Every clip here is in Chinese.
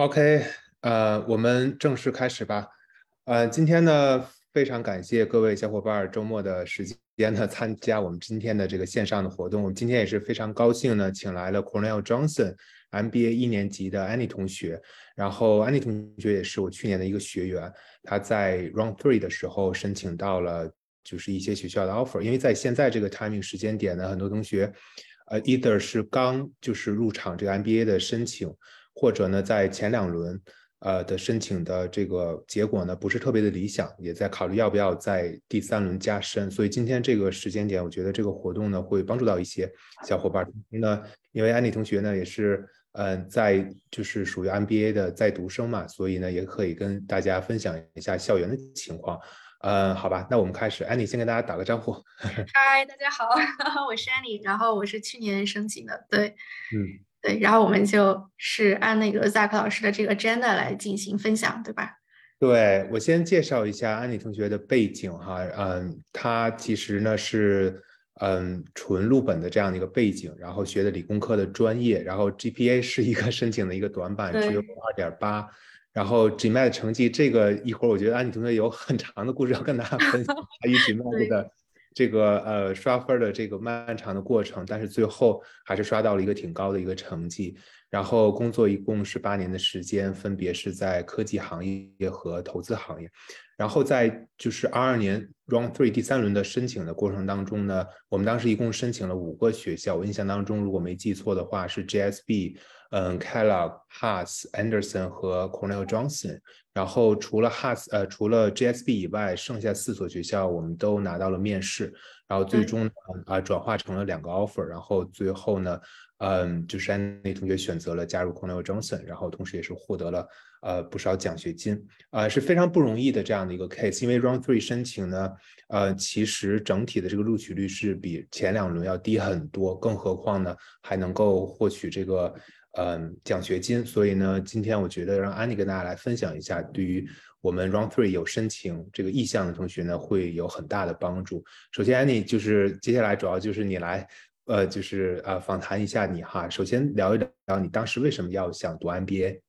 OK，呃，我们正式开始吧。呃，今天呢，非常感谢各位小伙伴周末的时间呢，参加我们今天的这个线上的活动。我们今天也是非常高兴呢，请来了 Cornell Johnson MBA 一年级的 Annie 同学。然后 Annie 同学也是我去年的一个学员，他在 Round Three 的时候申请到了就是一些学校的 offer。因为在现在这个 timing 时间点呢，很多同学呃 either 是刚就是入场这个 MBA 的申请。或者呢，在前两轮，呃的申请的这个结果呢，不是特别的理想，也在考虑要不要在第三轮加深。所以今天这个时间点，我觉得这个活动呢，会帮助到一些小伙伴。那因为安妮同学呢，也是嗯在就是属于 MBA 的在读生嘛，所以呢，也可以跟大家分享一下校园的情况。嗯，好吧，那我们开始。安妮先跟大家打个招呼。嗨，大家好，我是安妮，然后我是去年申请的，对，嗯。对，然后我们就是按那个 Zack 老师的这个 agenda 来进行分享，对吧？对我先介绍一下安妮同学的背景哈，嗯，她其实呢是嗯纯录本的这样的一个背景，然后学的理工科的专业，然后 GPA 是一个申请的一个短板，只有二点八，然后 GMAT 成绩这个一会儿我觉得安妮同学有很长的故事要跟大家分享，关于 GMAT 的。这个呃刷分的这个漫长的过程，但是最后还是刷到了一个挺高的一个成绩。然后工作一共是八年的时间，分别是在科技行业和投资行业。然后在就是二二年 Round Three 第三轮的申请的过程当中呢，我们当时一共申请了五个学校。我印象当中，如果没记错的话，是 GSB、嗯 Kellogg、Haas、Anderson 和 Cornell Johnson。然后除了 Haas 呃除了 GSB 以外，剩下四所学校我们都拿到了面试。然后最终啊转化成了两个 offer。然后最后呢。嗯，就是安内同学选择了加入 Cornell Johnson，然后同时也是获得了呃不少奖学金，呃是非常不容易的这样的一个 case。因为 Round Three 申请呢，呃其实整体的这个录取率是比前两轮要低很多，更何况呢还能够获取这个嗯奖学金。所以呢，今天我觉得让安妮跟大家来分享一下，对于我们 Round Three 有申请这个意向的同学呢，会有很大的帮助。首先，安妮就是接下来主要就是你来。呃，就是呃，访谈一下你哈。首先聊一聊你当时为什么要想读 MBA？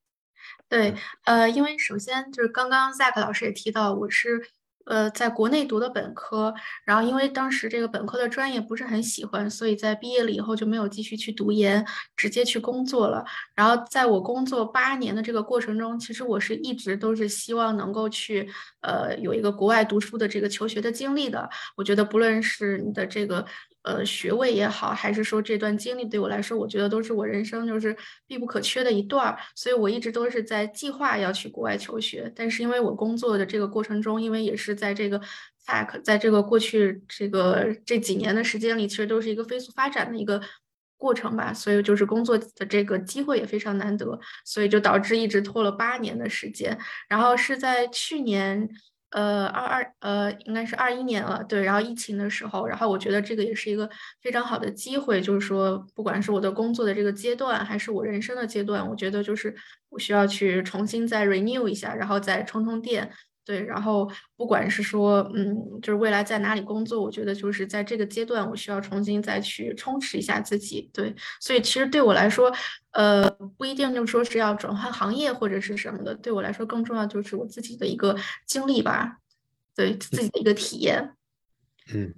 对，呃，因为首先就是刚刚 Zack 老师也提到，我是。呃，在国内读的本科，然后因为当时这个本科的专业不是很喜欢，所以在毕业了以后就没有继续去读研，直接去工作了。然后在我工作八年的这个过程中，其实我是一直都是希望能够去呃有一个国外读书的这个求学的经历的。我觉得不论是你的这个呃学位也好，还是说这段经历对我来说，我觉得都是我人生就是必不可缺的一段儿。所以我一直都是在计划要去国外求学，但是因为我工作的这个过程中，因为也是。在这个 tech，在这个过去这个这几年的时间里，其实都是一个飞速发展的一个过程吧，所以就是工作的这个机会也非常难得，所以就导致一直拖了八年的时间。然后是在去年，呃，二二呃，应该是二一年了，对，然后疫情的时候，然后我觉得这个也是一个非常好的机会，就是说，不管是我的工作的这个阶段，还是我人生的阶段，我觉得就是我需要去重新再 renew 一下，然后再充充电。对，然后不管是说，嗯，就是未来在哪里工作，我觉得就是在这个阶段，我需要重新再去充实一下自己。对，所以其实对我来说，呃，不一定就说是要转换行业或者是什么的，对我来说更重要就是我自己的一个经历吧，对自己的一个体验。嗯，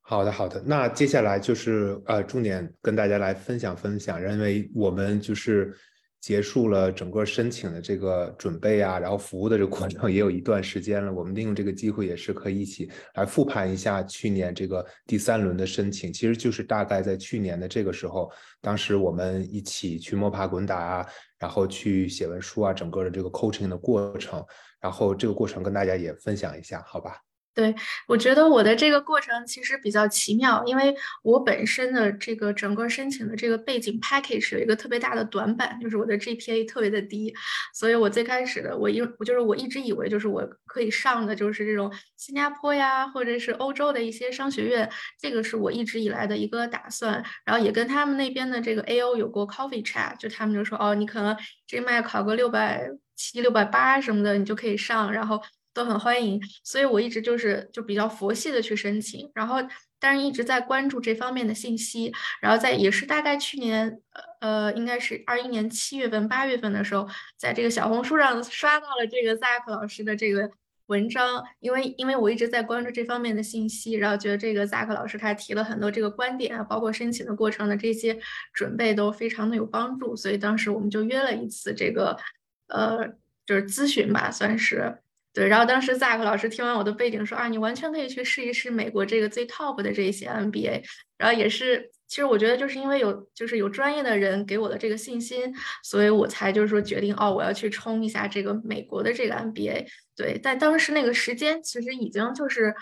好的，好的。那接下来就是呃，重点跟大家来分享分享，因为我们就是。结束了整个申请的这个准备啊，然后服务的这个过程 也有一段时间了。我们利用这个机会也是可以一起来复盘一下去年这个第三轮的申请，其实就是大概在去年的这个时候，当时我们一起去摸爬滚打啊，然后去写文书啊，整个的这个 coaching 的过程，然后这个过程跟大家也分享一下，好吧？对，我觉得我的这个过程其实比较奇妙，因为我本身的这个整个申请的这个背景 package 有一个特别大的短板，就是我的 GPA 特别的低，所以我最开始的我一我就是我一直以为就是我可以上的就是这种新加坡呀，或者是欧洲的一些商学院，这个是我一直以来的一个打算，然后也跟他们那边的这个 AO 有过 coffee chat，就他们就说哦，你可能这麦考个六百七、六百八什么的，你就可以上，然后。都很欢迎，所以我一直就是就比较佛系的去申请，然后但是一直在关注这方面的信息，然后在也是大概去年，呃，应该是二一年七月份、八月份的时候，在这个小红书上刷到了这个 Zack 老师的这个文章，因为因为我一直在关注这方面的信息，然后觉得这个 Zack 老师他提了很多这个观点啊，包括申请的过程的这些准备都非常的有帮助，所以当时我们就约了一次这个，呃，就是咨询吧，算是。对，然后当时 Zack 老师听完我的背景说啊，你完全可以去试一试美国这个最 top 的这些 MBA。然后也是，其实我觉得就是因为有就是有专业的人给我的这个信心，所以我才就是说决定哦，我要去冲一下这个美国的这个 MBA。对，但当时那个时间其实已经就是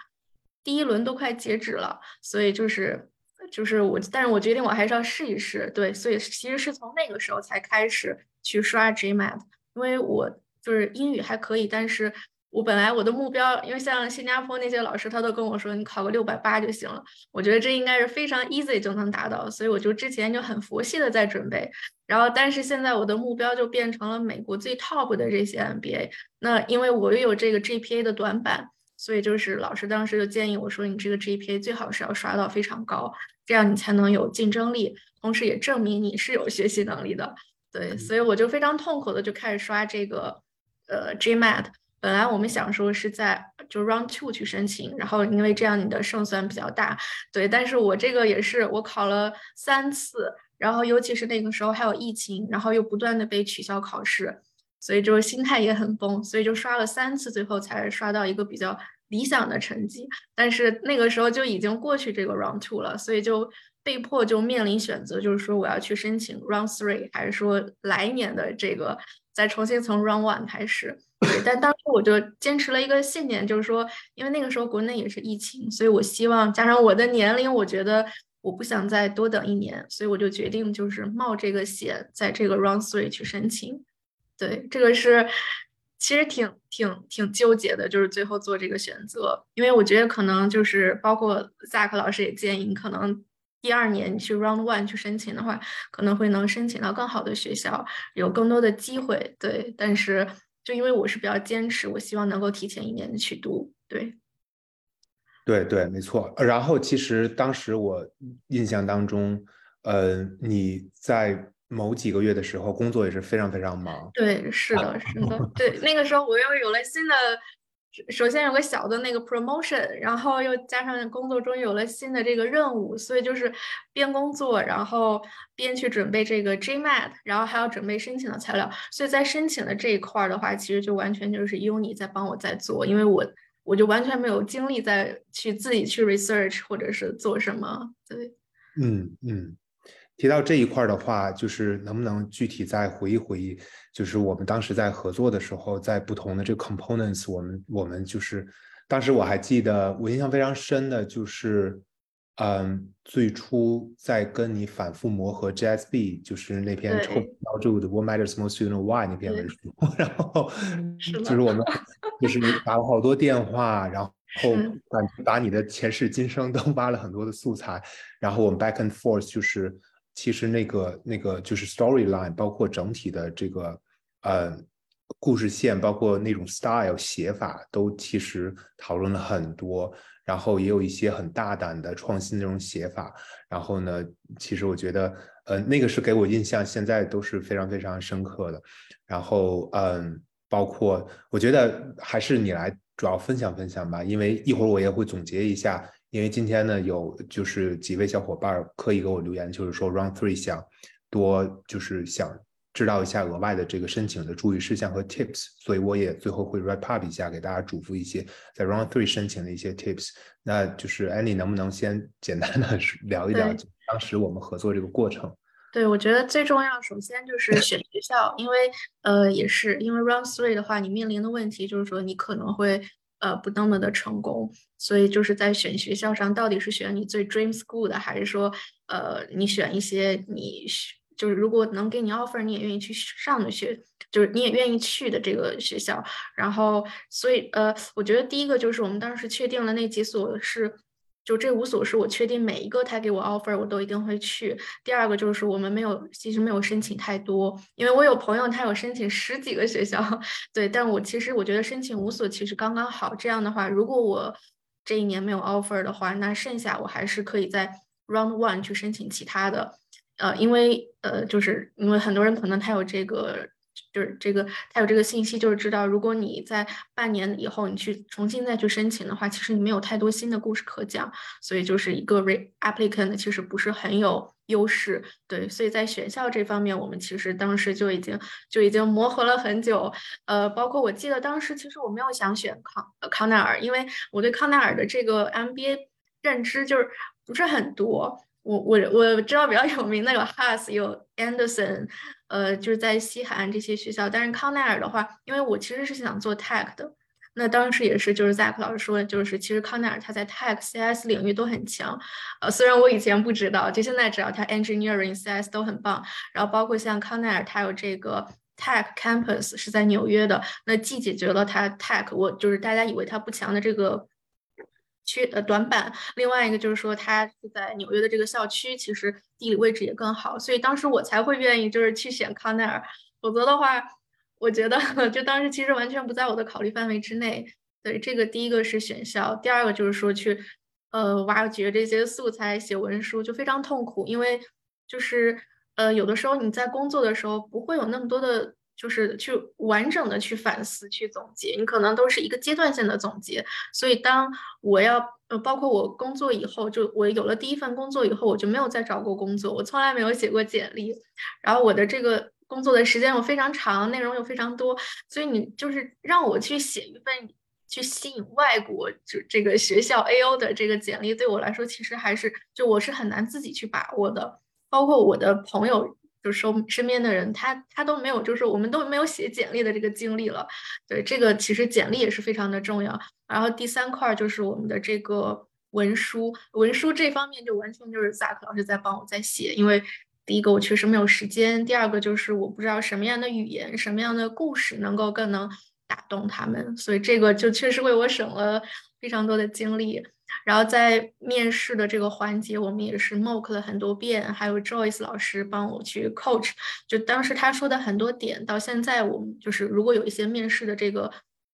第一轮都快截止了，所以就是就是我，但是我决定我还是要试一试。对，所以其实是从那个时候才开始去刷 GMAT，因为我就是英语还可以，但是。我本来我的目标，因为像新加坡那些老师，他都跟我说你考个六百八就行了。我觉得这应该是非常 easy 就能达到，所以我就之前就很佛系的在准备。然后，但是现在我的目标就变成了美国最 top 的这些 MBA。那因为我又有这个 GPA 的短板，所以就是老师当时就建议我说，你这个 GPA 最好是要刷到非常高，这样你才能有竞争力，同时也证明你是有学习能力的。对，所以我就非常痛苦的就开始刷这个呃 GMAT。本来我们想说是在就 round two 去申请，然后因为这样你的胜算比较大，对。但是我这个也是我考了三次，然后尤其是那个时候还有疫情，然后又不断的被取消考试，所以就心态也很崩，所以就刷了三次，最后才刷到一个比较理想的成绩。但是那个时候就已经过去这个 round two 了，所以就被迫就面临选择，就是说我要去申请 round three，还是说来年的这个再重新从 round one 开始。但当时我就坚持了一个信念，就是说，因为那个时候国内也是疫情，所以我希望加上我的年龄，我觉得我不想再多等一年，所以我就决定就是冒这个险，在这个 round three 去申请。对，这个是其实挺挺挺纠结的，就是最后做这个选择，因为我觉得可能就是包括 Zack 老师也建议，你可能第二年去 round one 去申请的话，可能会能申请到更好的学校，有更多的机会。对，但是。就因为我是比较坚持，我希望能够提前一年去读。对，对对，没错。然后其实当时我印象当中，呃，你在某几个月的时候工作也是非常非常忙。对，是的，是的。对，那个时候我又有了新的。首先有个小的那个 promotion，然后又加上工作中有了新的这个任务，所以就是边工作，然后边去准备这个 GMAT，然后还要准备申请的材料。所以在申请的这一块的话，其实就完全就是 Uni 在帮我在做，因为我我就完全没有精力再去自己去 research 或者是做什么。对，嗯嗯。提到这一块的话，就是能不能具体再回忆回忆，就是我们当时在合作的时候，在不同的这个 components，我们我们就是当时我还记得，我印象非常深的就是，嗯，最初在跟你反复磨合 JSB，就是那篇超标注的 What Matters Most to Know Why 那篇文书，然后就是我们就是你打了好多电话，然后把把你的前世今生都挖了很多的素材，然后我们 back and forth 就是。其实那个那个就是 storyline，包括整体的这个呃故事线，包括那种 style 写法，都其实讨论了很多。然后也有一些很大胆的创新那种写法。然后呢，其实我觉得呃那个是给我印象，现在都是非常非常深刻的。然后嗯，包括我觉得还是你来主要分享分享吧，因为一会儿我也会总结一下。因为今天呢，有就是几位小伙伴刻意给我留言，就是说 Round Three 想多就是想知道一下额外的这个申请的注意事项和 Tips，所以我也最后会 wrap up 一下，给大家嘱咐一些在 Round Three 申请的一些 Tips。那就是 Annie 能不能先简单的聊一聊当时我们合作这个过程？对，我觉得最重要，首先就是选学校，因为呃也是因为 Round Three 的话，你面临的问题就是说你可能会。呃，不那么的成功，所以就是在选学校上，到底是选你最 dream school 的，还是说，呃，你选一些你就是如果能给你 offer，你也愿意去上的学，就是你也愿意去的这个学校。然后，所以呃，我觉得第一个就是我们当时确定了那几所是。就这五所是我确定每一个他给我 offer 我都一定会去。第二个就是我们没有，其实没有申请太多，因为我有朋友他有申请十几个学校，对，但我其实我觉得申请五所其实刚刚好。这样的话，如果我这一年没有 offer 的话，那剩下我还是可以在 round one 去申请其他的。呃，因为呃，就是因为很多人可能他有这个。就是这个，他有这个信息，就是知道，如果你在半年以后你去重新再去申请的话，其实你没有太多新的故事可讲，所以就是一个 re applicant 其实不是很有优势。对，所以在选校这方面，我们其实当时就已经就已经磨合了很久。呃，包括我记得当时其实我没有想选康康奈尔，因为我对康奈尔的这个 MBA 认知就是不是很多。我我我知道比较有名的有 Haas 有 Anderson。呃，就是在西海岸这些学校，但是康奈尔的话，因为我其实是想做 tech 的，那当时也是就是 Zack 老师说，就是其实康奈尔他在 tech、CS 领域都很强，呃，虽然我以前不知道，就现在知道他 engineering、CS 都很棒，然后包括像康奈尔，他有这个 tech campus 是在纽约的，那既解决了他 tech，我就是大家以为他不强的这个。缺呃短板，另外一个就是说，它是在纽约的这个校区，其实地理位置也更好，所以当时我才会愿意就是去选康奈尔，否则的话，我觉得 就当时其实完全不在我的考虑范围之内。对，这个第一个是选校，第二个就是说去呃挖掘这些素材写文书就非常痛苦，因为就是呃有的时候你在工作的时候不会有那么多的。就是去完整的去反思、去总结，你可能都是一个阶段性的总结。所以，当我要呃，包括我工作以后，就我有了第一份工作以后，我就没有再找过工作，我从来没有写过简历。然后我的这个工作的时间又非常长，内容又非常多，所以你就是让我去写一份去吸引外国就这个学校 A O 的这个简历，对我来说其实还是就我是很难自己去把握的。包括我的朋友。就是说，身边的人他他都没有，就是我们都没有写简历的这个经历了。对，这个其实简历也是非常的重要。然后第三块就是我们的这个文书，文书这方面就完全就是 Zack 老师在帮我在写，因为第一个我确实没有时间，第二个就是我不知道什么样的语言、什么样的故事能够更能打动他们，所以这个就确实为我省了非常多的精力。然后在面试的这个环节，我们也是 mock 了很多遍，还有 Joyce 老师帮我去 coach。就当时他说的很多点，到现在我们就是如果有一些面试的这个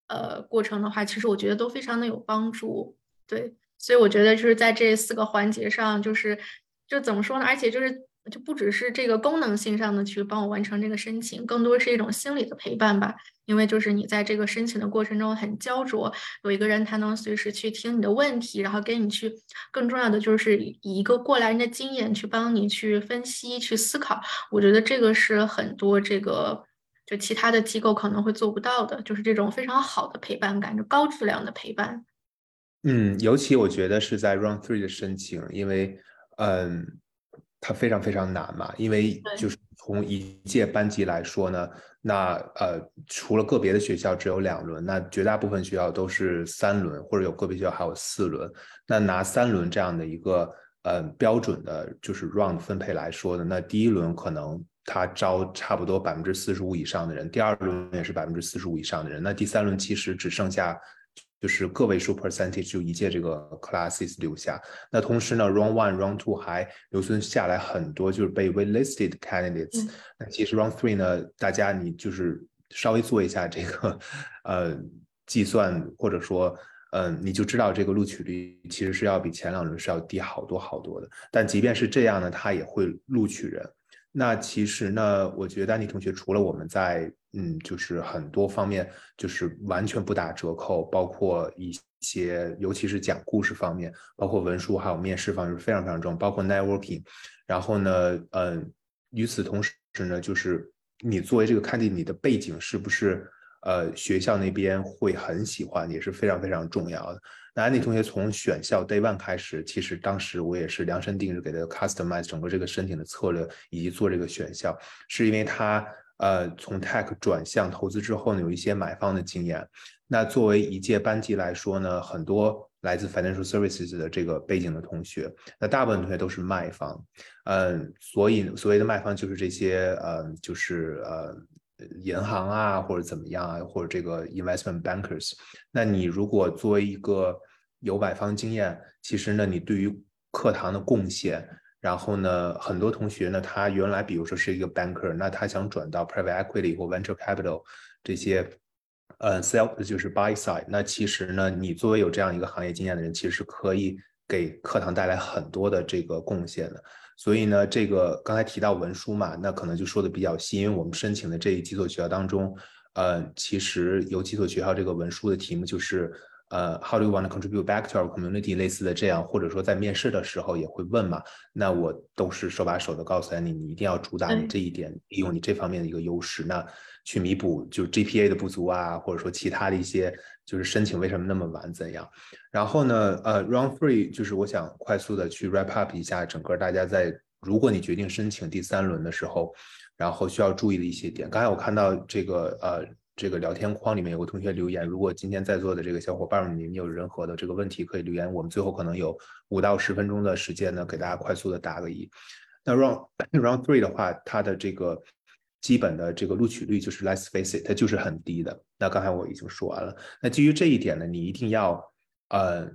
呃过程的话，其实我觉得都非常的有帮助。对，所以我觉得就是在这四个环节上，就是就怎么说呢？而且就是就不只是这个功能性上的去帮我完成这个申请，更多是一种心理的陪伴吧。因为就是你在这个申请的过程中很焦灼，有一个人他能随时去听你的问题，然后给你去更重要的就是以一个过来人的经验去帮你去分析、去思考。我觉得这个是很多这个就其他的机构可能会做不到的，就是这种非常好的陪伴感，就高质量的陪伴。嗯，尤其我觉得是在 Round Three 的申请，因为嗯，它非常非常难嘛，因为就是从一届班级来说呢。那呃，除了个别的学校只有两轮，那绝大部分学校都是三轮，或者有个别学校还有四轮。那拿三轮这样的一个呃标准的，就是 round 分配来说的，那第一轮可能他招差不多百分之四十五以上的人，第二轮也是百分之四十五以上的人，那第三轮其实只剩下。就是个位数 percentage 就一届这个 classes 留下，那同时呢，round one、round two 还留存下来很多就是被 waitlisted candidates。那其实 round three 呢，大家你就是稍微做一下这个呃计算，或者说嗯，你就知道这个录取率其实是要比前两轮是要低好多好多的。但即便是这样呢，他也会录取人。那其实呢，我觉得丹尼同学除了我们在嗯，就是很多方面就是完全不打折扣，包括一些尤其是讲故事方面，包括文书还有面试方面非常非常重，包括 networking。然后呢，嗯，与此同时呢，就是你作为这个 candidate，你的背景是不是呃学校那边会很喜欢，也是非常非常重要的。那安妮同学从选校 day one 开始，其实当时我也是量身定制给他 customize 整个这个申请的策略以及做这个选校，是因为他呃从 tech 转向投资之后呢，有一些买方的经验。那作为一届班级来说呢，很多来自 financial services 的这个背景的同学，那大部分同学都是卖方，嗯，所以所谓的卖方就是这些呃，就是呃。银行啊，或者怎么样啊，或者这个 investment bankers，那你如果作为一个有买方经验，其实呢，你对于课堂的贡献，然后呢，很多同学呢，他原来比如说是一个 banker，那他想转到 private equity 或 venture capital 这些呃，sell 就是 buy side。那其实呢，你作为有这样一个行业经验的人，其实是可以给课堂带来很多的这个贡献的。所以呢，这个刚才提到文书嘛，那可能就说的比较细，因为我们申请的这几所学校当中，呃，其实有几所学校这个文书的题目就是。呃，How do you want to contribute back to our community？类似的这样，或者说在面试的时候也会问嘛。那我都是手把手的告诉你，你一定要主打你这一点，利用你这方面的一个优势，那去弥补就是 GPA 的不足啊，或者说其他的一些就是申请为什么那么晚怎样。然后呢，呃，Round Three 就是我想快速的去 wrap up 一下整个大家在如果你决定申请第三轮的时候，然后需要注意的一些点。刚才我看到这个呃。这个聊天框里面有个同学留言，如果今天在座的这个小伙伴们，你们有任何的这个问题可以留言，我们最后可能有五到十分钟的时间呢，给大家快速的答个疑。那 round round three 的话，它的这个基本的这个录取率就是 let's face it，它就是很低的。那刚才我已经说完了。那基于这一点呢，你一定要呃，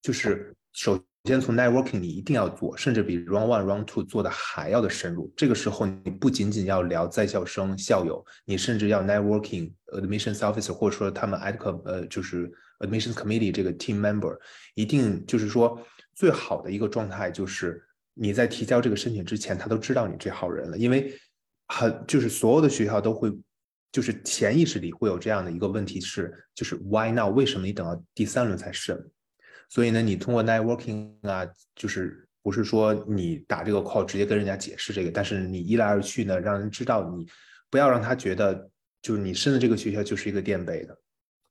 就是首。首先从 networking 你一定要做，甚至比 round one、round two 做的还要的深入。这个时候你不仅仅要聊在校生、校友，你甚至要 networking admissions officer，或者说他们 ad 呃就是 admissions committee 这个 team member，一定就是说最好的一个状态就是你在提交这个申请之前，他都知道你这号人了，因为很就是所有的学校都会就是潜意识里会有这样的一个问题是，就是 why now？为什么你等到第三轮才审？所以呢，你通过 networking 啊，就是不是说你打这个 call 直接跟人家解释这个，但是你一来二去呢，让人知道你不要让他觉得就是你申的这个学校就是一个垫背的，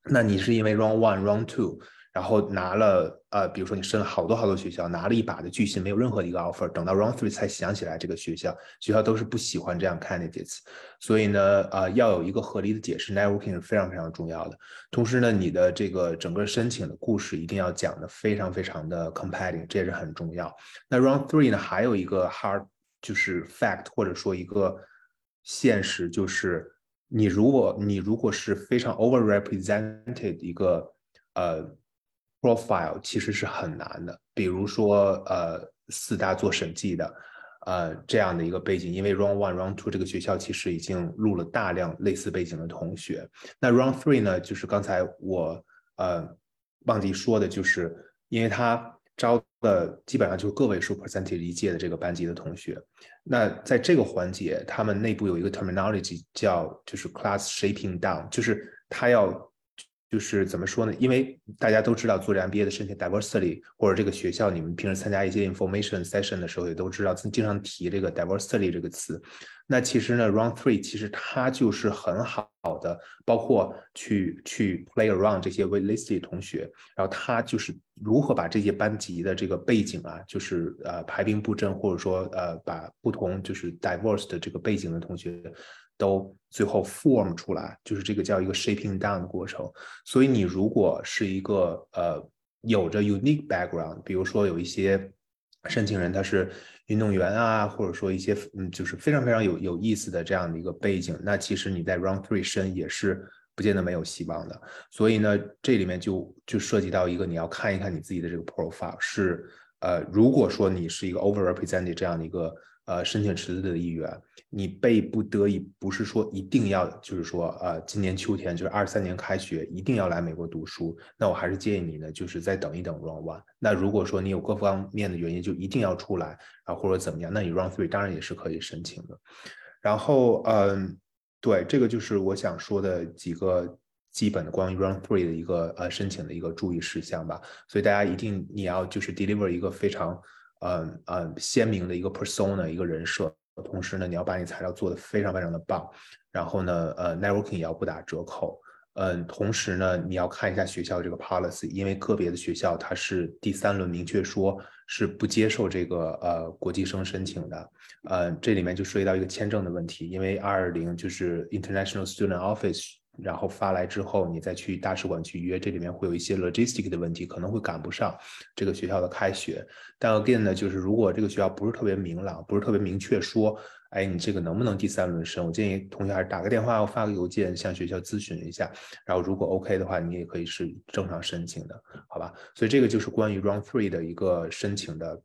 那你是因为 round one round two。然后拿了呃，比如说你申了好多好多学校，拿了一把的巨信，没有任何一个 offer，等到 round three 才想起来这个学校，学校都是不喜欢这样 candidates，所以呢，呃，要有一个合理的解释，networking 是非常非常重要的。同时呢，你的这个整个申请的故事一定要讲的非常非常的 compelling，这也是很重要。那 round three 呢，还有一个 hard 就是 fact 或者说一个现实，就是你如果你如果是非常 overrepresented 一个呃。Profile 其实是很难的，比如说呃四大做审计的，呃这样的一个背景，因为 round one round two 这个学校其实已经录了大量类似背景的同学，那 round three 呢，就是刚才我呃忘记说的，就是因为他招的基本上就是个位数 percentage 一届的这个班级的同学，那在这个环节，他们内部有一个 terminology 叫就是 class shaping down，就是他要。就是怎么说呢？因为大家都知道做这 MBA 的申请 diversity，或者这个学校你们平时参加一些 information session 的时候也都知道，经常提这个 diversity 这个词。那其实呢，round three 其实它就是很好的，包括去去 play around 这些 waitlisted 同学，然后他就是如何把这些班级的这个背景啊，就是呃排兵布阵，或者说呃把不同就是 diverse 的这个背景的同学。都最后 form 出来，就是这个叫一个 shaping down 的过程。所以你如果是一个呃有着 unique background，比如说有一些申请人他是运动员啊，或者说一些嗯就是非常非常有有意思的这样的一个背景，那其实你在 round three 申也是不见得没有希望的。所以呢，这里面就就涉及到一个你要看一看你自己的这个 profile 是呃，如果说你是一个 overrepresented 这样的一个。呃，申请池子的一员，你被不得已不是说一定要，就是说，呃，今年秋天就是二三年开学一定要来美国读书，那我还是建议你呢，就是再等一等 round one。那如果说你有各方面的原因，就一定要出来啊，或者怎么样，那你 round three 当然也是可以申请的。然后，嗯，对，这个就是我想说的几个基本的关于 round three 的一个呃申请的一个注意事项吧。所以大家一定你要就是 deliver 一个非常。嗯嗯，鲜明的一个 persona，一个人设。同时呢，你要把你材料做得非常非常的棒。然后呢，呃，networking 也要不打折扣。嗯，同时呢，你要看一下学校这个 policy，因为个别的学校它是第三轮明确说是不接受这个呃国际生申请的。呃，这里面就涉及到一个签证的问题，因为二二零就是 International Student Office。然后发来之后，你再去大使馆去约，这里面会有一些 logistic 的问题，可能会赶不上这个学校的开学。但 again 呢，就是如果这个学校不是特别明朗，不是特别明确说，哎，你这个能不能第三轮申？我建议同学还是打个电话发个邮件向学校咨询一下。然后如果 OK 的话，你也可以是正常申请的，好吧？所以这个就是关于 Round Three 的一个申请的。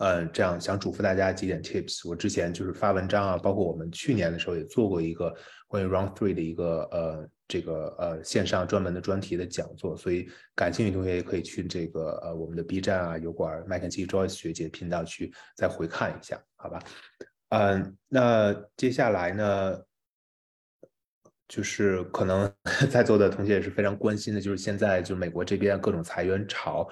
嗯，这样想嘱咐大家几点 tips。我之前就是发文章啊，包括我们去年的时候也做过一个关于 round three 的一个呃这个呃线上专门的专题的讲座，所以感兴趣同学也可以去这个呃我们的 B 站啊、油管麦肯锡 Joyce 学姐频道去再回看一下，好吧？嗯，那接下来呢，就是可能 在座的同学也是非常关心的，就是现在就美国这边各种裁员潮，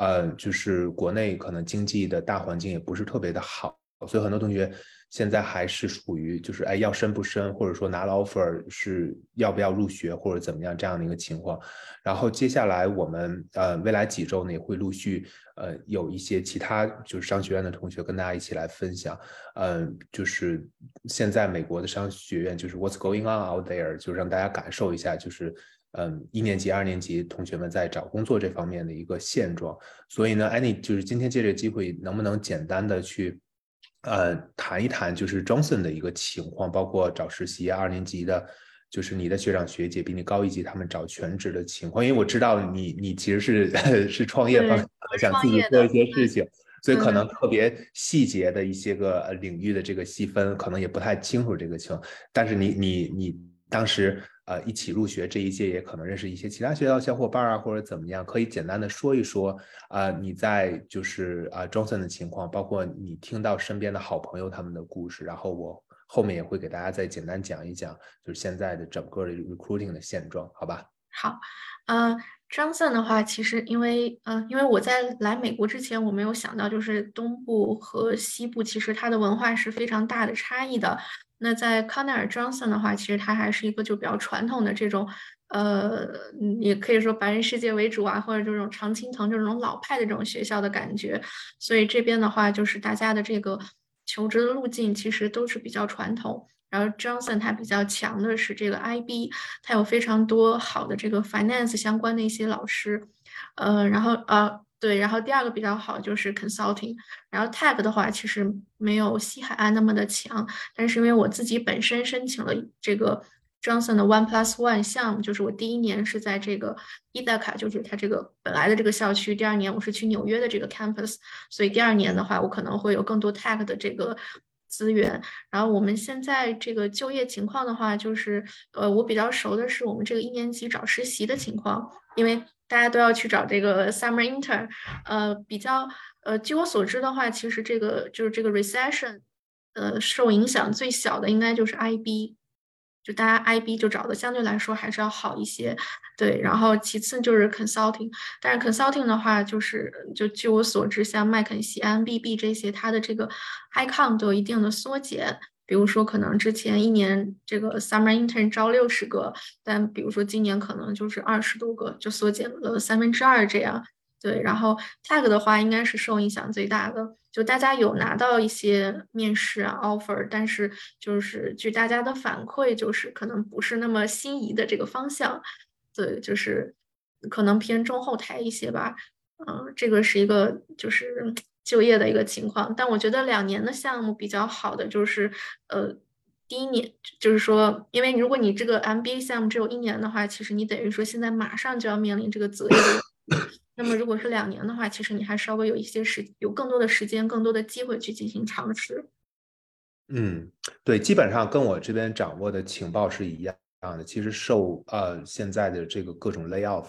呃，就是国内可能经济的大环境也不是特别的好，所以很多同学。现在还是属于就是哎要升不升，或者说拿了 offer 是要不要入学或者怎么样这样的一个情况。然后接下来我们呃未来几周呢也会陆续呃有一些其他就是商学院的同学跟大家一起来分享，嗯，就是现在美国的商学院就是 what's going on out there，就让大家感受一下就是嗯一年级二年级同学们在找工作这方面的一个现状。所以呢，Annie 就是今天借这个机会能不能简单的去。呃，谈一谈就是 Johnson 的一个情况，包括找实习二年级的，就是你的学长学姐比你高一级，他们找全职的情况。因为我知道你，你其实是 是创业方，想自己做一些事情，所以可能特别细节的一些个领域的这个细分，可能也不太清楚这个情。但是你，你，你当时。呃，一起入学这一届也可能认识一些其他学校小伙伴啊，或者怎么样，可以简单的说一说啊，你在就是啊，Johnson 的情况，包括你听到身边的好朋友他们的故事，然后我后面也会给大家再简单讲一讲，就是现在的整个的 recruiting 的现状，好吧？好，呃，Johnson 的话，其实因为呃，因为我在来美国之前，我没有想到就是东部和西部其实它的文化是非常大的差异的。那在康奈尔 Johnson 的话，其实它还是一个就比较传统的这种，呃，也可以说白人世界为主啊，或者这种常青藤这种老派的这种学校的感觉。所以这边的话，就是大家的这个求职的路径其实都是比较传统。然后 Johnson 它比较强的是这个 IB，它有非常多好的这个 finance 相关的一些老师，呃，然后呃。对，然后第二个比较好就是 consulting，然后 tech 的话其实没有西海岸那么的强，但是因为我自己本身申请了这个 Johnson 的 One Plus One 项目，就是我第一年是在这个伊达卡，就是它这个本来的这个校区，第二年我是去纽约的这个 campus，所以第二年的话我可能会有更多 tech 的这个资源。然后我们现在这个就业情况的话，就是呃我比较熟的是我们这个一年级找实习的情况，因为。大家都要去找这个 summer intern，呃，比较，呃，据我所知的话，其实这个就是这个 recession，呃，受影响最小的应该就是 IB，就大家 IB 就找的相对来说还是要好一些，对，然后其次就是 consulting，但是 consulting 的话，就是就据我所知，像麦肯锡、MBB 这些，它的这个 icon 都有一定的缩减。比如说，可能之前一年这个 summer intern 招六十个，但比如说今年可能就是二十多个，就缩减了三分之二这样。对，然后 tag 的话应该是受影响最大的，就大家有拿到一些面试啊 offer，但是就是据大家的反馈，就是可能不是那么心仪的这个方向。对，就是可能偏中后台一些吧。嗯，这个是一个就是。就业的一个情况，但我觉得两年的项目比较好的就是，呃，第一年就是说，因为如果你这个 MBA 项目只有一年的话，其实你等于说现在马上就要面临这个择业。那么如果是两年的话，其实你还稍微有一些时，有更多的时间，更多的机会去进行尝试。嗯，对，基本上跟我这边掌握的情报是一样的。其实受呃现在的这个各种 layoff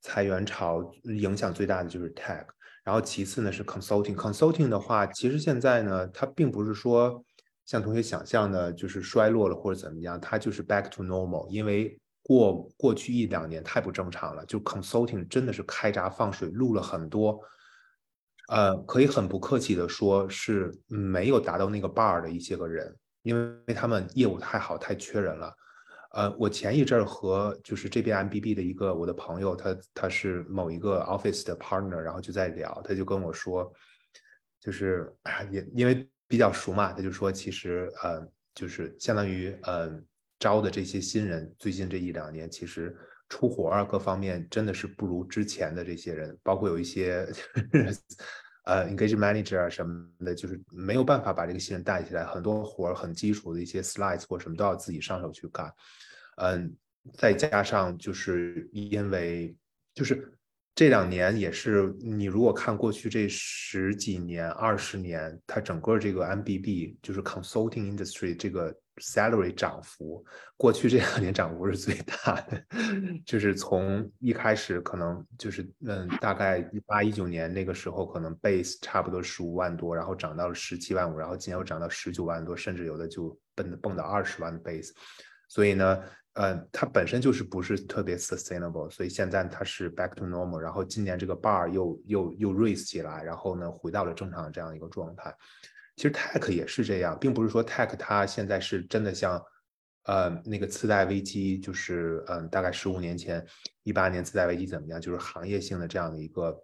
裁员潮影响最大的就是 tech。然后其次呢是 consulting，consulting 的话，其实现在呢，它并不是说像同学想象的，就是衰落了或者怎么样，它就是 back to normal。因为过过去一两年太不正常了，就 consulting 真的是开闸放水，录了很多，呃，可以很不客气的说，是没有达到那个 bar 的一些个人，因为他们业务太好，太缺人了。呃，我前一阵儿和就是这边 MBB 的一个我的朋友，他他是某一个 office 的 partner，然后就在聊，他就跟我说，就是也因为比较熟嘛，他就说其实呃，就是相当于呃招的这些新人，最近这一两年其实出活儿各方面真的是不如之前的这些人，包括有一些 呃 engage manager 啊什么的，就是没有办法把这个新人带起来，很多活儿很基础的一些 slides 或什么都要自己上手去干。嗯，再加上就是因为就是这两年也是你如果看过去这十几年、二十年，它整个这个 MBB 就是 consulting industry 这个 salary 涨幅，过去这两年涨幅是最大的，就是从一开始可能就是嗯，大概一八一九年那个时候，可能 base 差不多十五万多，然后涨到了十七万五，然后今年又涨到十九万多，甚至有的就蹦蹦到二十万的 base，所以呢，呃，它本身就是不是特别 sustainable，所以现在它是 back to normal，然后今年这个 bar 又又又 raise 起来，然后呢回到了正常的这样一个状态。其实 tech 也是这样，并不是说 tech 它现在是真的像，呃，那个次贷危机，就是嗯，大概十五年前，一八年次贷危机怎么样，就是行业性的这样的一个，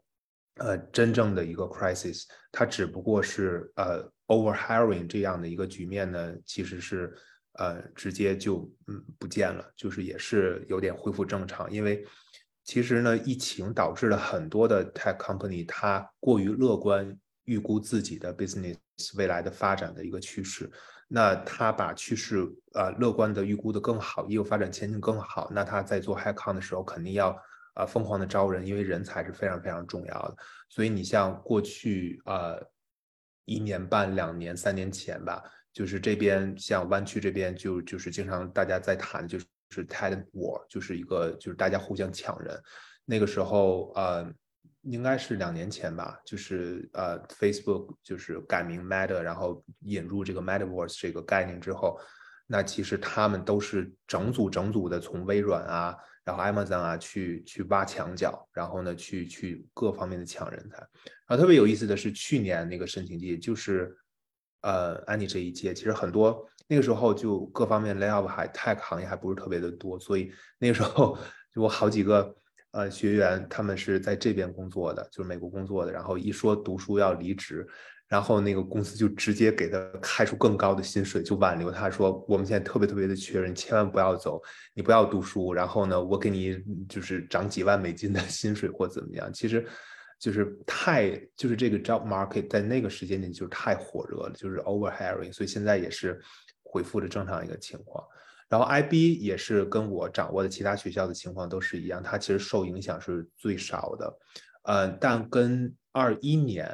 呃，真正的一个 crisis，它只不过是呃 over hiring 这样的一个局面呢，其实是呃直接就嗯不见了，就是也是有点恢复正常，因为其实呢，疫情导致了很多的 tech company 它过于乐观。预估自己的 business 未来的发展的一个趋势，那他把趋势呃乐观的预估的更好，业务发展前景更好，那他在做 h a c k o n 的时候肯定要呃疯狂的招人，因为人才是非常非常重要的。所以你像过去呃一年半、两年、三年前吧，就是这边像湾区这边就就是经常大家在谈就是 talent war，就是一个就是大家互相抢人，那个时候呃。应该是两年前吧，就是呃，Facebook 就是改名 Meta，然后引入这个 Metaverse 这个概念之后，那其实他们都是整组整组的从微软啊，然后 Amazon 啊去去挖墙脚，然后呢去去各方面的抢人才。然后特别有意思的是，去年那个申请季就是呃安妮这一届，其实很多那个时候就各方面 layoff 还 tech 行业还不是特别的多，所以那个时候就我好几个。呃，学员他们是在这边工作的，就是美国工作的。然后一说读书要离职，然后那个公司就直接给他开出更高的薪水，就挽留他说：“我们现在特别特别的缺人，千万不要走，你不要读书。然后呢，我给你就是涨几万美金的薪水或怎么样。”其实，就是太就是这个 job market 在那个时间点就是太火热了，就是 over hiring，所以现在也是恢复了正常一个情况。然后 IB 也是跟我掌握的其他学校的情况都是一样，它其实受影响是最少的，呃，但跟二一年，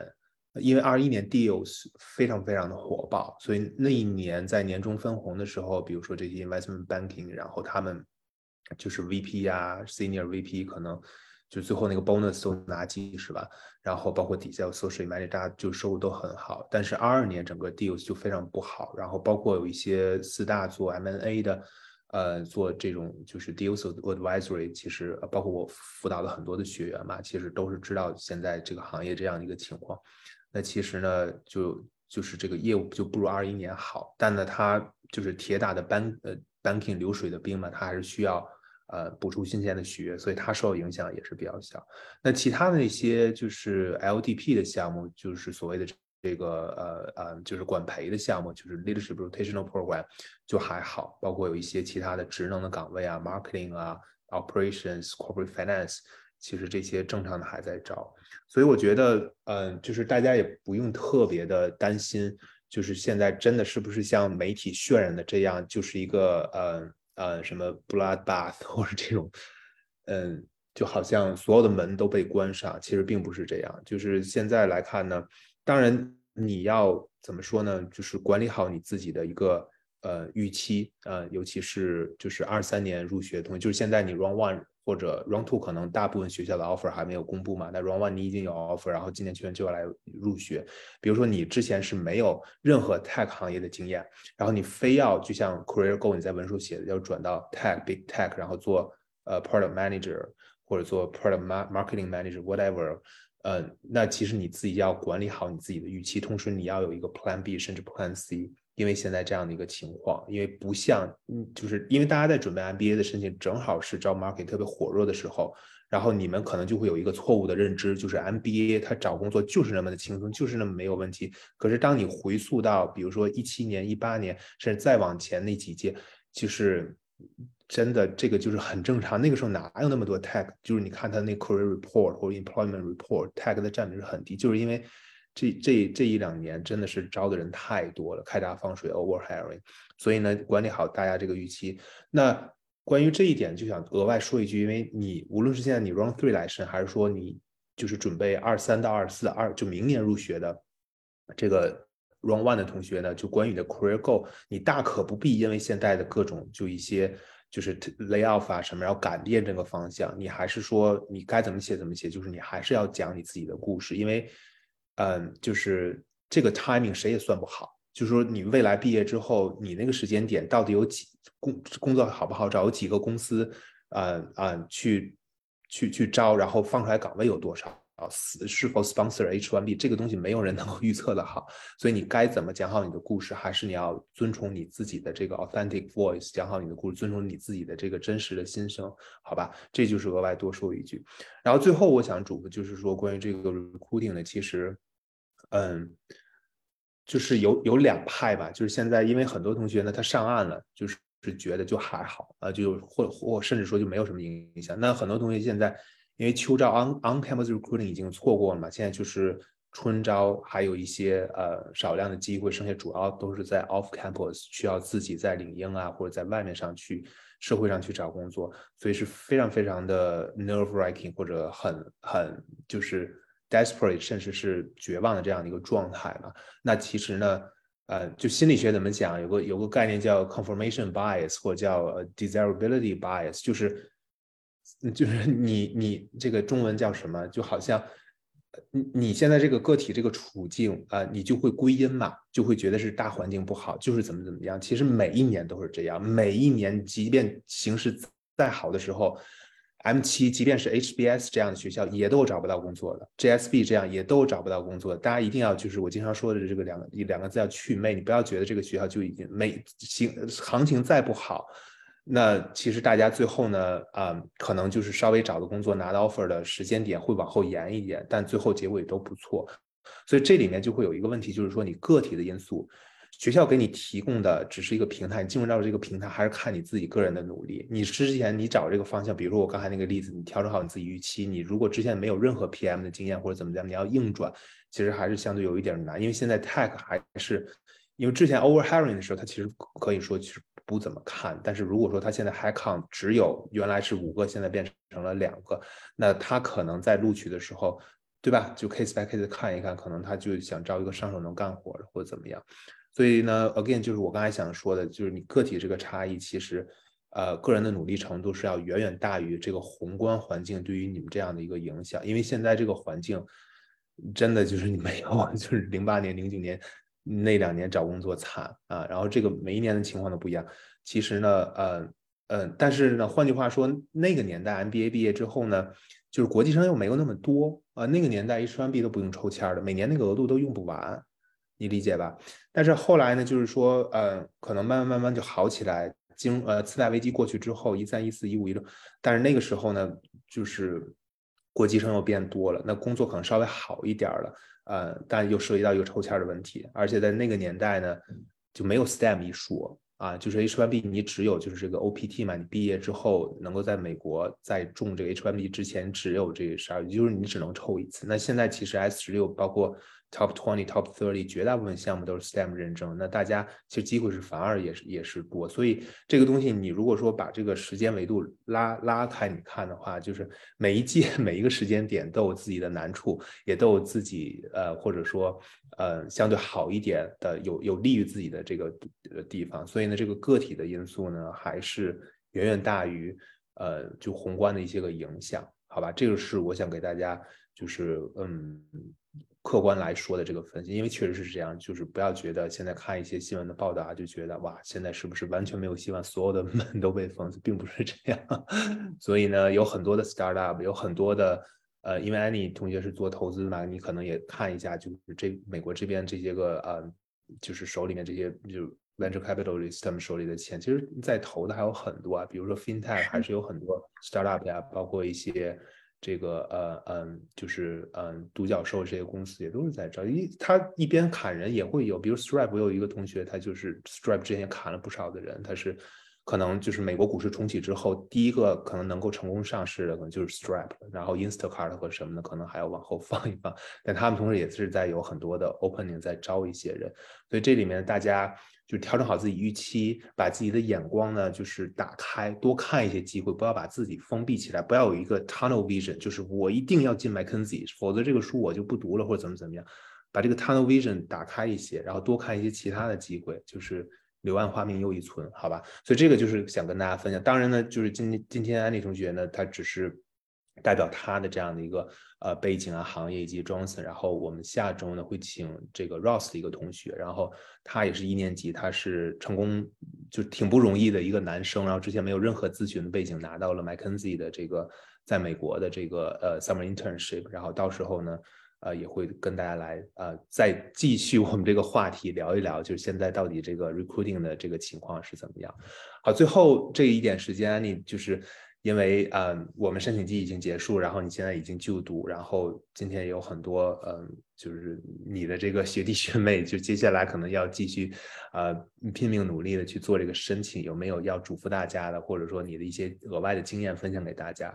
因为二一年 deals 非常非常的火爆，所以那一年在年终分红的时候，比如说这些 investment banking，然后他们就是 VP 啊，senior VP 可能。就最后那个 bonus 都拿几十万，然后包括底下有 social manager，大家就收入都很好。但是二二年整个 deals 就非常不好，然后包括有一些四大做 M&A 的，呃，做这种就是 deals advisory，其实包括我辅导了很多的学员嘛，其实都是知道现在这个行业这样的一个情况。那其实呢，就就是这个业务就不如二一年好，但呢，它就是铁打的 bank 呃 banking 流水的兵嘛，它还是需要。呃，补充新鲜的血液，所以它受影响也是比较小。那其他的那些就是 LDP 的项目，就是所谓的这个呃呃，就是管培的项目，就是 Leadership Rotational Program，就还好。包括有一些其他的职能的岗位啊，Marketing 啊，Operations、Corporate Finance，其实这些正常的还在招。所以我觉得，嗯，就是大家也不用特别的担心，就是现在真的是不是像媒体渲染的这样，就是一个呃。呃，什么 bloodbath 或者这种，嗯，就好像所有的门都被关上，其实并不是这样。就是现在来看呢，当然你要怎么说呢？就是管理好你自己的一个呃预期，呃，尤其是就是二三年入学同学，就是现在你 run one。或者 Round Two 可能大部分学校的 offer 还没有公布嘛？那 Round One 你已经有 offer，然后今年学员就要来入学。比如说你之前是没有任何 tech 行业的经验，然后你非要就像 Career Go 你在文书写的要转到 tech big tech，然后做呃 product manager 或者做 product marketing manager whatever，呃，那其实你自己要管理好你自己的预期，同时你要有一个 Plan B 甚至 Plan C。因为现在这样的一个情况，因为不像，嗯，就是因为大家在准备 MBA 的申请，正好是招 market 特别火热的时候，然后你们可能就会有一个错误的认知，就是 MBA 它找工作就是那么的轻松，就是那么没有问题。可是当你回溯到，比如说一七年、一八年，甚至再往前那几届，就是真的这个就是很正常。那个时候哪有那么多 tag？就是你看他那 career report 或者 employment report，tag 的占比是很低，就是因为。这这这一两年真的是招的人太多了，开闸放水，over hiring，所以呢，管理好大家这个预期。那关于这一点，就想额外说一句，因为你无论是现在你 Round three 来申，还是说你就是准备二三到二四二就明年入学的这个 Round One 的同学呢，就关于你的 Career Goal，你大可不必因为现在的各种就一些就是 Layoff 啊什么，然后改变这个方向，你还是说你该怎么写怎么写，就是你还是要讲你自己的故事，因为，嗯，就是这个 timing 谁也算不好，就是说你未来毕业之后，你那个时间点到底有几工工作好不好找，有几个公司，呃呃去去去招，然后放出来岗位有多少？啊，是是否 sponsor H1B 这个东西没有人能够预测的好，所以你该怎么讲好你的故事，还是你要遵从你自己的这个 authentic voice，讲好你的故事，遵从你自己的这个真实的心声，好吧？这就是额外多说一句。然后最后我想嘱咐就是说，关于这个 recruiting 呢，其实，嗯，就是有有两派吧，就是现在因为很多同学呢他上岸了，就是是觉得就还好啊，就或或甚至说就没有什么影响。那很多同学现在。因为秋招 on on campus recruiting 已经错过了嘛，现在就是春招还有一些呃少量的机会，剩下主要都是在 off campus 需要自己在领英啊或者在外面上去社会上去找工作，所以是非常非常的 nerve wracking 或者很很就是 desperate 甚至是绝望的这样的一个状态嘛。那其实呢，呃，就心理学怎么讲，有个有个概念叫 confirmation bias 或叫 desirability bias，就是。就是 你你这个中文叫什么？就好像你你现在这个个体这个处境啊，你就会归因嘛，就会觉得是大环境不好，就是怎么怎么样。其实每一年都是这样，每一年即便形势再好的时候，M 七即便是 HBS 这样的学校也都找不到工作的，GSB 这样也都找不到工作。大家一定要就是我经常说的这个两个两个字叫去魅，你不要觉得这个学校就已经没行行情再不好。那其实大家最后呢，啊，可能就是稍微找的工作拿到 offer 的时间点会往后延一点，但最后结果也都不错。所以这里面就会有一个问题，就是说你个体的因素，学校给你提供的只是一个平台，进入到这个平台还是看你自己个人的努力。你之前你找这个方向，比如说我刚才那个例子，你调整好你自己预期，你如果之前没有任何 PM 的经验或者怎么样，你要硬转，其实还是相对有一点难，因为现在 tech 还是，因为之前 over hiring 的时候，它其实可以说其实。不怎么看，但是如果说他现在 high count 只有原来是五个，现在变成了两个，那他可能在录取的时候，对吧？就 case by case 看一看，可能他就想招一个上手能干活的或者怎么样。所以呢，again 就是我刚才想说的，就是你个体这个差异，其实呃个人的努力程度是要远远大于这个宏观环境对于你们这样的一个影响，因为现在这个环境真的就是你没有，就是零八年、零九年。那两年找工作惨啊，然后这个每一年的情况都不一样。其实呢，呃，呃，但是呢，换句话说，那个年代 MBA 毕业之后呢，就是国际生又没有那么多啊。那个年代 H1B 都不用抽签的，每年那个额度都用不完，你理解吧？但是后来呢，就是说，呃，可能慢慢慢慢就好起来。经呃次贷危机过去之后，一三一四一五一六，但是那个时候呢，就是国际生又变多了，那工作可能稍微好一点了。呃，但又涉及到一个抽签的问题，而且在那个年代呢，就没有 STEM 一说啊，就是 H1B 你只有就是这个 OPT 嘛，你毕业之后能够在美国在中这个 H1B 之前只有这个十二，就是你只能抽一次。那现在其实 S 十六包括。Top twenty, top thirty，绝大部分项目都是 STEM 认证，那大家其实机会是反而也是也是多，所以这个东西你如果说把这个时间维度拉拉开你看的话，就是每一届 每一个时间点都有自己的难处，也都有自己呃或者说呃相对好一点的有有利于自己的这个地方，所以呢这个个体的因素呢还是远远大于呃就宏观的一些个影响，好吧？这个是我想给大家就是嗯。客观来说的这个分析，因为确实是这样，就是不要觉得现在看一些新闻的报道啊，就觉得哇，现在是不是完全没有希望，所有的门都被封，并不是这样。所以呢，有很多的 startup，有很多的呃，因为安妮同学是做投资嘛，你可能也看一下，就是这美国这边这些个呃，就是手里面这些就 venture capitalist 他们手里的钱，其实在投的还有很多啊，比如说 fintech 还是有很多 startup 呀，包括一些。这个呃嗯，就是嗯，独角兽这些公司也都是在招，一他一边砍人也会有，比如 Stripe，我有一个同学，他就是 Stripe 之前砍了不少的人，他是可能就是美国股市重启之后第一个可能能够成功上市的，可能就是 Stripe，然后 Instacart 和什么的可能还要往后放一放，但他们同时也是在有很多的 opening 在招一些人，所以这里面大家。就调整好自己预期，把自己的眼光呢，就是打开，多看一些机会，不要把自己封闭起来，不要有一个 tunnel vision，就是我一定要进 McKinsey，否则这个书我就不读了，或者怎么怎么样，把这个 tunnel vision 打开一些，然后多看一些其他的机会，就是柳暗花明又一村，好吧？所以这个就是想跟大家分享。当然呢，就是今今天安利同学呢，他只是。代表他的这样的一个呃背景啊、行业以及 Johnson，然后我们下周呢会请这个 Ross 的一个同学，然后他也是一年级，他是成功就挺不容易的一个男生，然后之前没有任何咨询的背景，拿到了 McKinsey 的这个在美国的这个呃 summer internship，然后到时候呢呃也会跟大家来呃再继续我们这个话题聊一聊，就是现在到底这个 recruiting 的这个情况是怎么样。好，最后这一点时间，你就是。因为嗯，我们申请季已经结束，然后你现在已经就读，然后今天有很多嗯，就是你的这个学弟学妹，就接下来可能要继续呃拼命努力的去做这个申请，有没有要嘱咐大家的，或者说你的一些额外的经验分享给大家？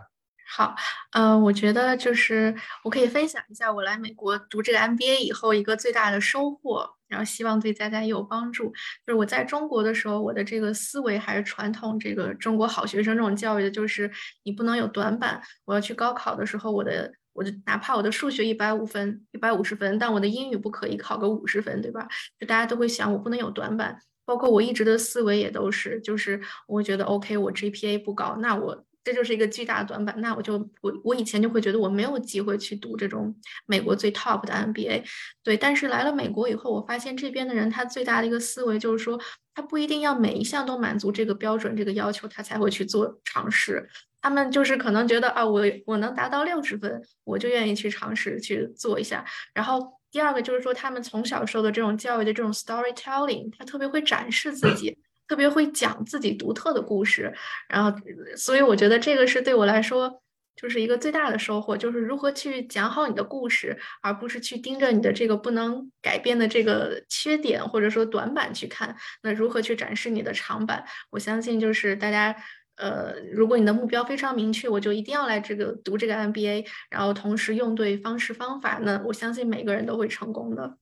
好，呃，我觉得就是我可以分享一下我来美国读这个 MBA 以后一个最大的收获，然后希望对大家也有帮助。就是我在中国的时候，我的这个思维还是传统这个中国好学生这种教育的，就是你不能有短板。我要去高考的时候，我的我的哪怕我的数学一百五分、一百五十分，但我的英语不可以考个五十分，对吧？就大家都会想我不能有短板。包括我一直的思维也都是，就是我觉得 OK，我 GPA 不高，那我。这就是一个巨大的短板，那我就我我以前就会觉得我没有机会去读这种美国最 top 的 MBA，对。但是来了美国以后，我发现这边的人他最大的一个思维就是说，他不一定要每一项都满足这个标准这个要求，他才会去做尝试。他们就是可能觉得啊，我我能达到六十分，我就愿意去尝试去做一下。然后第二个就是说，他们从小受的这种教育的这种 storytelling，他特别会展示自己。特别会讲自己独特的故事，然后，所以我觉得这个是对我来说就是一个最大的收获，就是如何去讲好你的故事，而不是去盯着你的这个不能改变的这个缺点或者说短板去看。那如何去展示你的长板？我相信就是大家，呃，如果你的目标非常明确，我就一定要来这个读这个 MBA，然后同时用对方式方法，那我相信每个人都会成功的。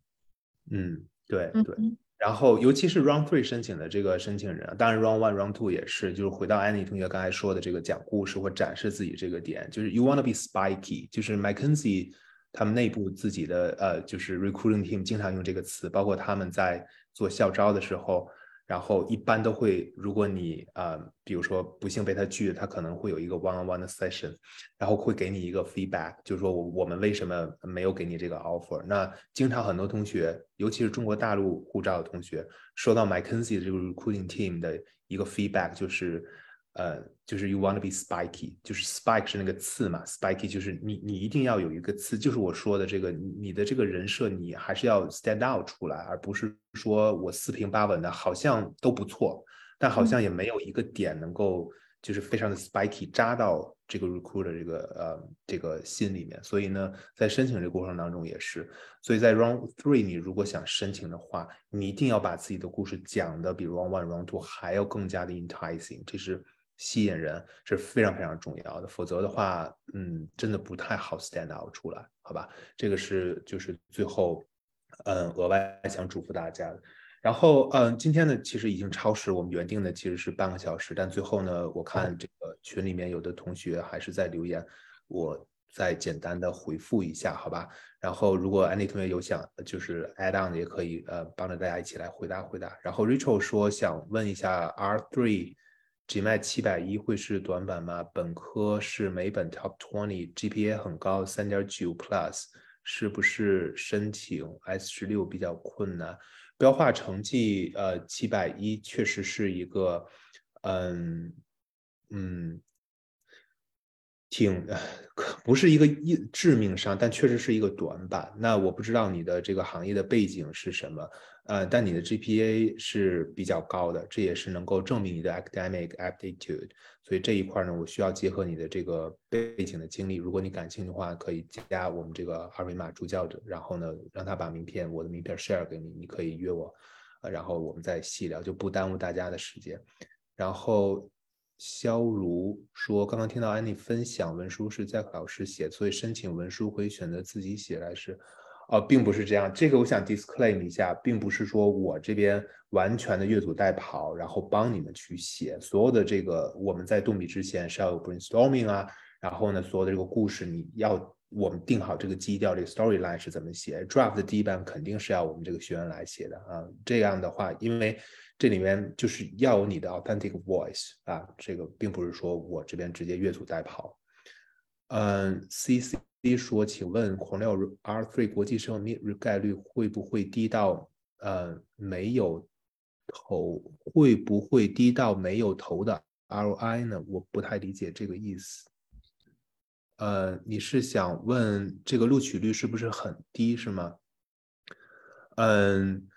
嗯，对对。然后，尤其是 Round Three 申请的这个申请人，当然 Round One、Round Two 也是，就是回到 Annie 同学刚才说的这个讲故事或展示自己这个点，就是 You wanna be spiky，就是 McKinsey 他们内部自己的呃，就是 Recruiting Team 经常用这个词，包括他们在做校招的时候。然后一般都会，如果你啊，比如说不幸被他拒，他可能会有一个 one-on-one 的 session，然后会给你一个 feedback，就是说我我们为什么没有给你这个 offer？那经常很多同学，尤其是中国大陆护照的同学，收到 McKinsey 这个 recruiting team 的一个 feedback，就是。呃，就是 you want to be spiky，就是 spike 是那个刺嘛，spiky 就是你你一定要有一个刺，就是我说的这个你的这个人设你还是要 stand out 出来，而不是说我四平八稳的，好像都不错，但好像也没有一个点能够就是非常的 spiky 扎到这个 recruiter 这个呃这个心里面。所以呢，在申请这个过程当中也是，所以在 round three 你如果想申请的话，你一定要把自己的故事讲的比 round one round two 还要更加的 enticing，这是。吸引人是非常非常重要的，否则的话，嗯，真的不太好 stand out 出来，好吧？这个是就是最后，嗯，额外想嘱咐大家的。然后，嗯，今天呢，其实已经超时，我们原定的其实是半个小时，但最后呢，我看这个群里面有的同学还是在留言，我再简单的回复一下，好吧？然后，如果 Andy 同学有想就是 add on 的，也可以呃帮着大家一起来回答回答。然后 Rachel 说想问一下 R three。只卖七百一会是短板吗？本科是美本 top twenty，GPA 很高，三点九 plus，是不是申请 S 十六比较困难？标化成绩呃七百一确实是一个，嗯嗯。挺 不是一个一致命伤，但确实是一个短板。那我不知道你的这个行业的背景是什么，呃，但你的 GPA 是比较高的，这也是能够证明你的 academic aptitude。所以这一块呢，我需要结合你的这个背景的经历。如果你感兴趣的话，可以加我们这个二维码助教者，然后呢，让他把名片，我的名片 share 给你，你可以约我，呃，然后我们再细聊，就不耽误大家的时间。然后。肖如说：“刚刚听到安妮分享，文书是在老师写，所以申请文书可以选择自己写来是，哦，并不是这样。这个我想 disclaim 一下，并不是说我这边完全的越俎代庖，然后帮你们去写所有的这个。我们在动笔之前是要有 brainstorming 啊，然后呢，所有的这个故事你要我们定好这个基调，这个 storyline 是怎么写，draft 的第一版肯定是要我们这个学员来写的啊。这样的话，因为这里面就是要有你的 authentic voice 啊，这个并不是说我这边直接越俎代庖。嗯，C C 说，请问狂料 R Three 国际生命概率会不会低到呃没有投，会不会低到没有投的 ROI 呢？我不太理解这个意思。呃，你是想问这个录取率是不是很低，是吗？嗯，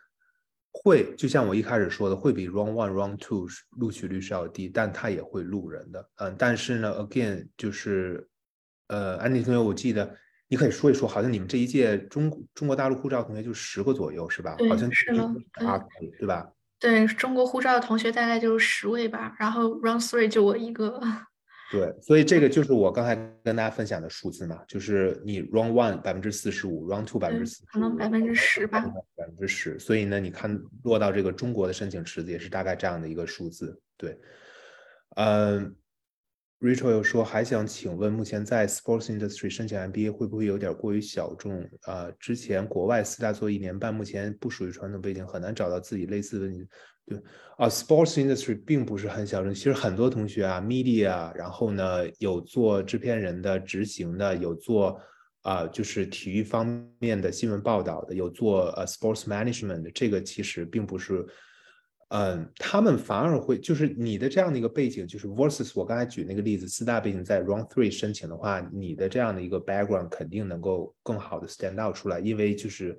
会，就像我一开始说的，会比 Round One、Round Two 录取率是要低，但它也会录人的。嗯，但是呢，Again，就是呃，安迪同学，我记得你可以说一说，好像你们这一届中中国大陆护照同学就十个左右，是吧？好像是了，对吧？对中国护照的同学大概就十位吧，然后 Round Three 就我一个。对，所以这个就是我刚才跟大家分享的数字嘛，就是你 round one 百分之四十五，round two 百分之四，可能百分之十吧，百分之十。所以呢，你看落到这个中国的申请池子也是大概这样的一个数字。对，嗯，Rachel 又说还想请问，目前在 sports industry 申请 MBA 会不会有点过于小众？啊，之前国外四大做一年半，目前不属于传统背景，很难找到自己类似的。对啊，sports industry 并不是很小众。其实很多同学啊，media，然后呢有做制片人的、执行的，有做啊就是体育方面的新闻报道的，有做呃 sports management。这个其实并不是，嗯，他们反而会就是你的这样的一个背景，就是 versus 我刚才举那个例子，四大背景在 round three 申请的话，你的这样的一个 background 肯定能够更好的 stand out 出来，因为就是。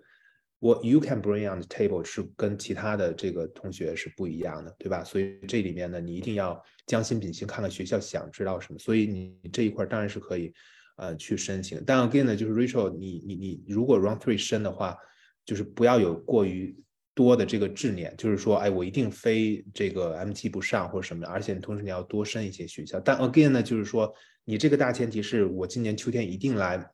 我 you can bring on the table 是跟其他的这个同学是不一样的，对吧？所以这里面呢，你一定要将心比心，看看学校想知道什么。所以你这一块当然是可以，呃，去申请。但 again 呢，就是 Rachel，你你你如果 round three 申的话，就是不要有过于多的这个执念，就是说，哎，我一定非这个 MT 不上或者什么。而且同时你要多申一些学校。但 again 呢，就是说，你这个大前提是我今年秋天一定来。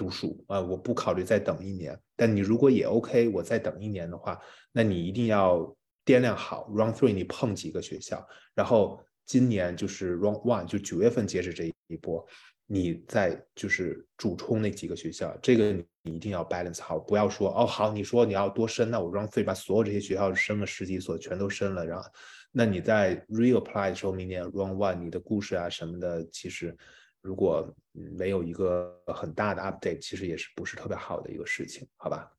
读书啊，我不考虑再等一年。但你如果也 OK，我再等一年的话，那你一定要掂量好 Round Three 你碰几个学校，然后今年就是 Round One 就九月份截止这一波，你再就是主冲那几个学校，这个你一定要 balance 好，不要说哦好，你说你要多申，那我 Round Three 把所有这些学校申了十几所全都申了，然后那你在 reapply 的时候，明年 Round One 你的故事啊什么的，其实。如果没有一个很大的 update，其实也是不是特别好的一个事情，好吧？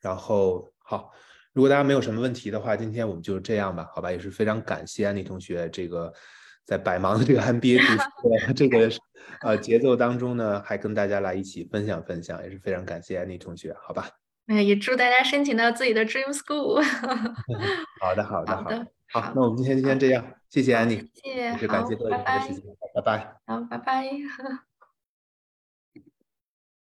然后好，如果大家没有什么问题的话，今天我们就这样吧，好吧？也是非常感谢安妮同学这个在百忙的这个 MBA 读书 这个呃节奏当中呢，还跟大家来一起分享分享，也是非常感谢安妮同学，好吧？哎，也祝大家申请到自己的 dream school。好的，好的，好的，好，那我们今天就先这样，谢谢安妮，谢谢，感谢各位，拜拜，拜拜，好，拜拜。